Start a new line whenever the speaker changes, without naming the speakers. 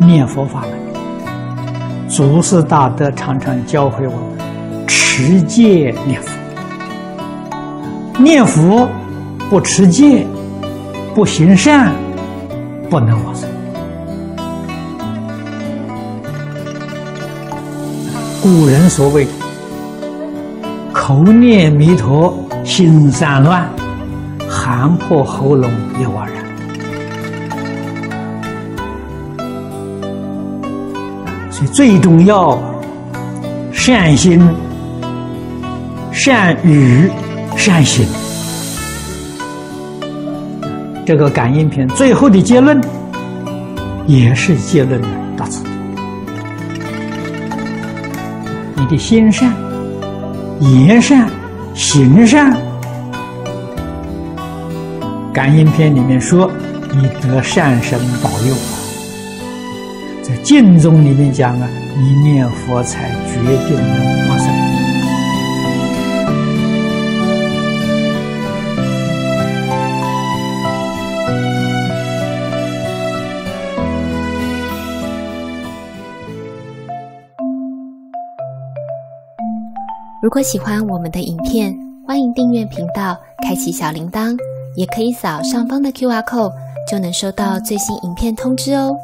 念佛法门。祖师大德常常教诲我们持戒念佛。念佛不持戒，不行善，不能往生。古人所谓“口念弥陀，心散乱，喊破喉咙也枉然”。所以最重要，善心、善语、善行。这个感应篇最后的结论，也是结论的大词。你的心善、言善、行善，感应篇里面说，你得善神保佑啊。在经中里面讲啊，一念佛才决定能往生。
如果喜欢我们的影片，欢迎订阅频道，开启小铃铛，也可以扫上方的 Q R code，就能收到最新影片通知哦。